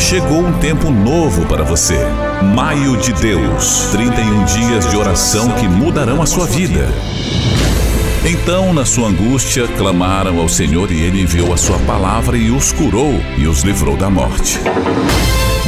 Chegou um tempo novo para você. Maio de Deus 31 dias de oração que mudarão a sua vida. Então, na sua angústia, clamaram ao Senhor e ele enviou a sua palavra e os curou e os livrou da morte.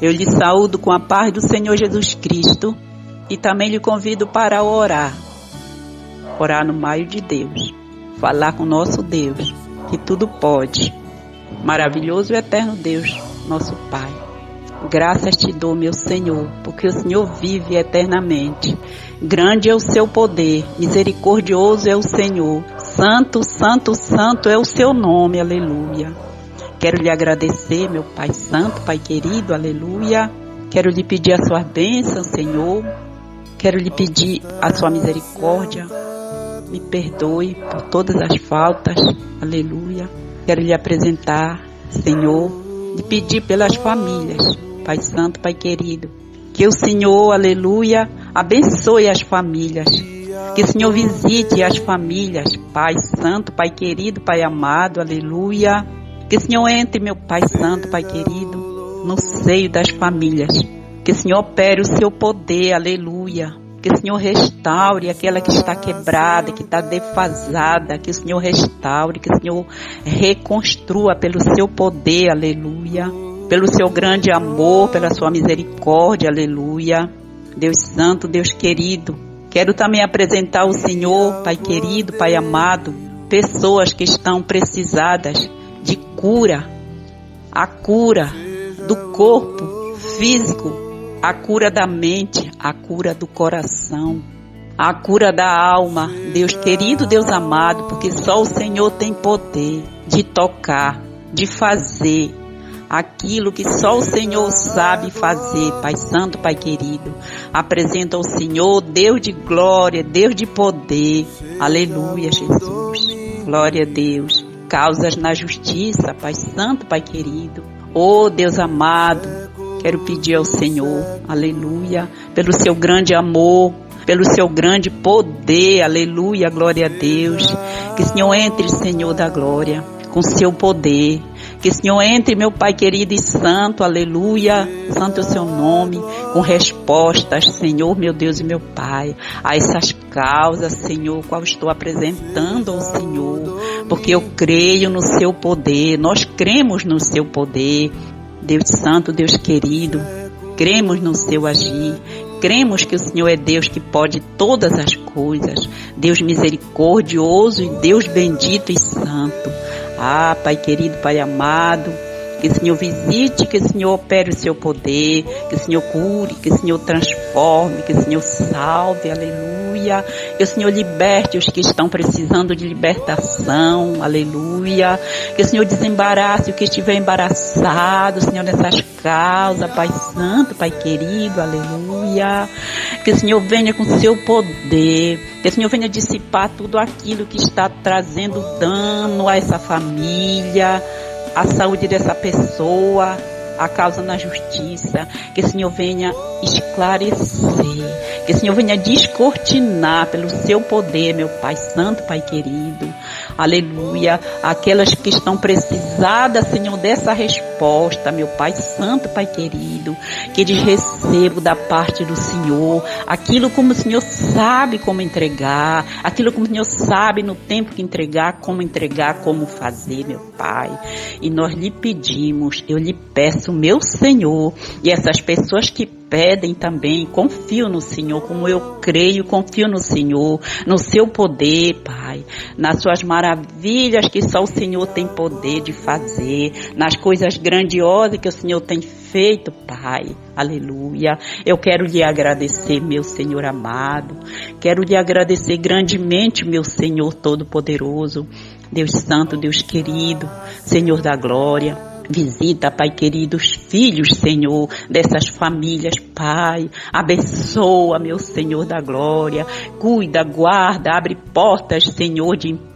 Eu lhe saúdo com a paz do Senhor Jesus Cristo e também lhe convido para orar. Orar no maio de Deus. Falar com nosso Deus, que tudo pode. Maravilhoso e eterno Deus, nosso Pai. Graças te dou, meu Senhor, porque o Senhor vive eternamente. Grande é o seu poder, misericordioso é o Senhor. Santo, santo, santo é o seu nome, aleluia. Quero lhe agradecer, meu Pai Santo, Pai querido, aleluia. Quero lhe pedir a sua bênção, Senhor. Quero lhe pedir a sua misericórdia. Me perdoe por todas as faltas, aleluia. Quero lhe apresentar, Senhor, lhe pedir pelas famílias, Pai Santo, Pai querido. Que o Senhor, aleluia, abençoe as famílias. Que o Senhor visite as famílias, Pai Santo, Pai querido, Pai amado, aleluia. Que o Senhor entre, meu Pai Santo, Pai querido, no seio das famílias. Que o Senhor opere o seu poder, aleluia. Que o Senhor restaure aquela que está quebrada, que está defasada. Que o Senhor restaure, que o Senhor reconstrua pelo seu poder, aleluia. Pelo seu grande amor, pela sua misericórdia, aleluia. Deus Santo, Deus querido. Quero também apresentar o Senhor, Pai querido, Pai amado, pessoas que estão precisadas de cura, a cura do corpo físico, a cura da mente, a cura do coração, a cura da alma. Deus querido, Deus amado, porque só o Senhor tem poder de tocar, de fazer aquilo que só o Senhor sabe fazer, Pai Santo, Pai querido. Apresenta ao Senhor, Deus de glória, Deus de poder. Aleluia, Jesus. Glória a Deus causas na justiça, Pai Santo, Pai querido. Oh Deus amado, quero pedir ao Senhor, aleluia, pelo seu grande amor, pelo seu grande poder, aleluia, glória a Deus. Que o Senhor entre, Senhor da glória, com seu poder. Que o Senhor entre, meu Pai querido e santo, aleluia, santo é o seu nome, com respostas, Senhor, meu Deus e meu Pai, a essas causas, Senhor, qual estou apresentando ao Senhor eu creio no seu poder, nós cremos no seu poder. Deus Santo, Deus querido, cremos no seu agir, cremos que o Senhor é Deus que pode todas as coisas, Deus misericordioso e Deus bendito e santo. Ah, Pai querido, Pai amado, que o Senhor visite, que o Senhor opere o seu poder, que o Senhor cure, que o Senhor transforme, que o Senhor salve, aleluia. Que o Senhor liberte os que estão precisando de libertação, aleluia. Que o Senhor desembarace o que estiver embaraçado, Senhor, nessas causas, Pai Santo, Pai querido, aleluia. Que o Senhor venha com o seu poder, que o Senhor venha dissipar tudo aquilo que está trazendo dano a essa família a saúde dessa pessoa, a causa na justiça, que o Senhor venha esclarecer, que o Senhor venha descortinar pelo seu poder, meu Pai Santo, Pai querido. Aleluia. Aquelas que estão precisadas, Senhor, dessa resposta, meu Pai Santo, Pai querido, que eles recebam da parte do Senhor aquilo como o Senhor sabe como entregar, aquilo como o Senhor sabe no tempo que entregar, como entregar, como fazer, meu Pai. E nós lhe pedimos, eu lhe peço, meu Senhor, e essas pessoas que pedem também, confio no Senhor, como eu creio, confio no Senhor, no seu poder, Pai, nas suas maravilhas que só o Senhor tem poder de fazer, nas coisas grandiosas que o Senhor tem feito, Pai. Aleluia. Eu quero lhe agradecer, meu Senhor amado. Quero lhe agradecer grandemente, meu Senhor todo-poderoso. Deus Santo, Deus querido, Senhor da glória. Visita, Pai querido, os filhos, Senhor, dessas famílias, Pai. Abençoa, meu Senhor da glória. Cuida, guarda, abre portas, Senhor, de emprego,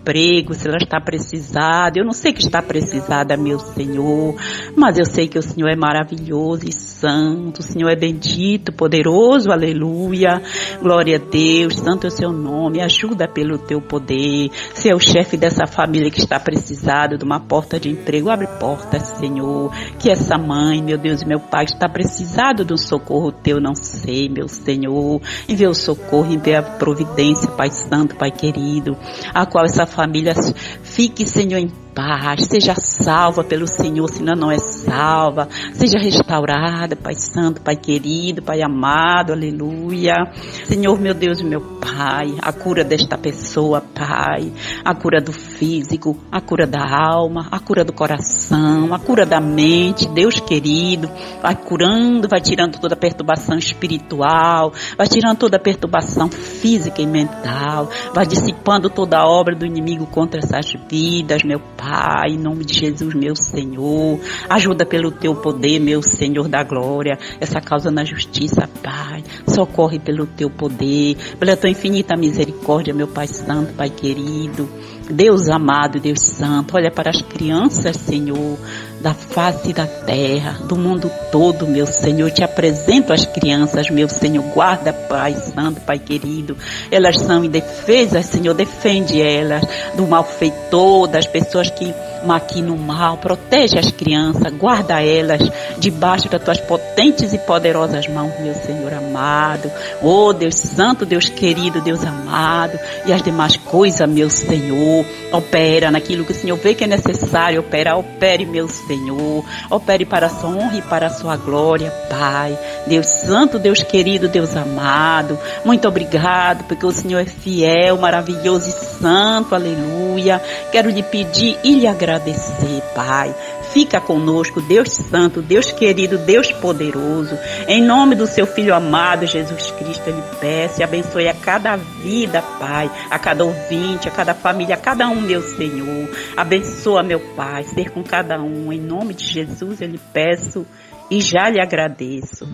se ela está precisada. Eu não sei que está precisada, meu Senhor, mas eu sei que o Senhor é maravilhoso e santo. O Senhor é bendito, poderoso, aleluia. Glória a Deus, santo é o seu nome. Ajuda pelo teu poder. Se é o chefe dessa família que está precisado de uma porta de emprego, abre portas, Senhor. Que essa mãe, meu Deus e meu Pai, está precisado um socorro teu, não sei, meu Senhor. Envia o socorro, envia a providência, Pai Santo, Pai querido, a qual essa família fique, Senhor, paz, seja salva pelo Senhor, se não é salva, seja restaurada, Pai Santo, Pai querido, Pai amado, aleluia. Senhor, meu Deus, meu Pai, a cura desta pessoa, Pai, a cura do físico, a cura da alma, a cura do coração, a cura da mente, Deus querido, vai curando, vai tirando toda a perturbação espiritual, vai tirando toda a perturbação física e mental, vai dissipando toda a obra do inimigo contra essas vidas, meu Pai, em nome de Jesus, meu Senhor. Ajuda pelo teu poder, meu Senhor da glória, essa causa na justiça, Pai. Socorre pelo teu poder, pela tua infinita misericórdia, meu Pai Santo, Pai querido. Deus amado, Deus Santo, olha para as crianças, Senhor da face da terra, do mundo todo, meu Senhor. Te apresento as crianças, meu Senhor. Guarda, Pai Santo, Pai querido. Elas são indefesas, Senhor. Defende elas do malfeitor, das pessoas que maquinam mal. Protege as crianças, guarda elas debaixo das tuas potentes e poderosas mãos, meu Senhor amado. Oh, Deus Santo, Deus querido, Deus amado. E as demais coisas, meu Senhor. Opera naquilo que o Senhor vê que é necessário. Opera, opere, meu Senhor. Opere para a sua honra e para a sua glória, Pai. Deus Santo, Deus querido, Deus amado. Muito obrigado, porque o Senhor é fiel, maravilhoso e santo. Aleluia. Quero lhe pedir e lhe agradecer, Pai. Fica conosco, Deus Santo, Deus querido, Deus poderoso. Em nome do seu Filho amado, Jesus Cristo, Ele peço e abençoe a cada vida, Pai, a cada ouvinte, a cada família, a cada um, meu Senhor. Abençoa, meu Pai, ser com cada um. Em nome de Jesus, Ele peço e já lhe agradeço.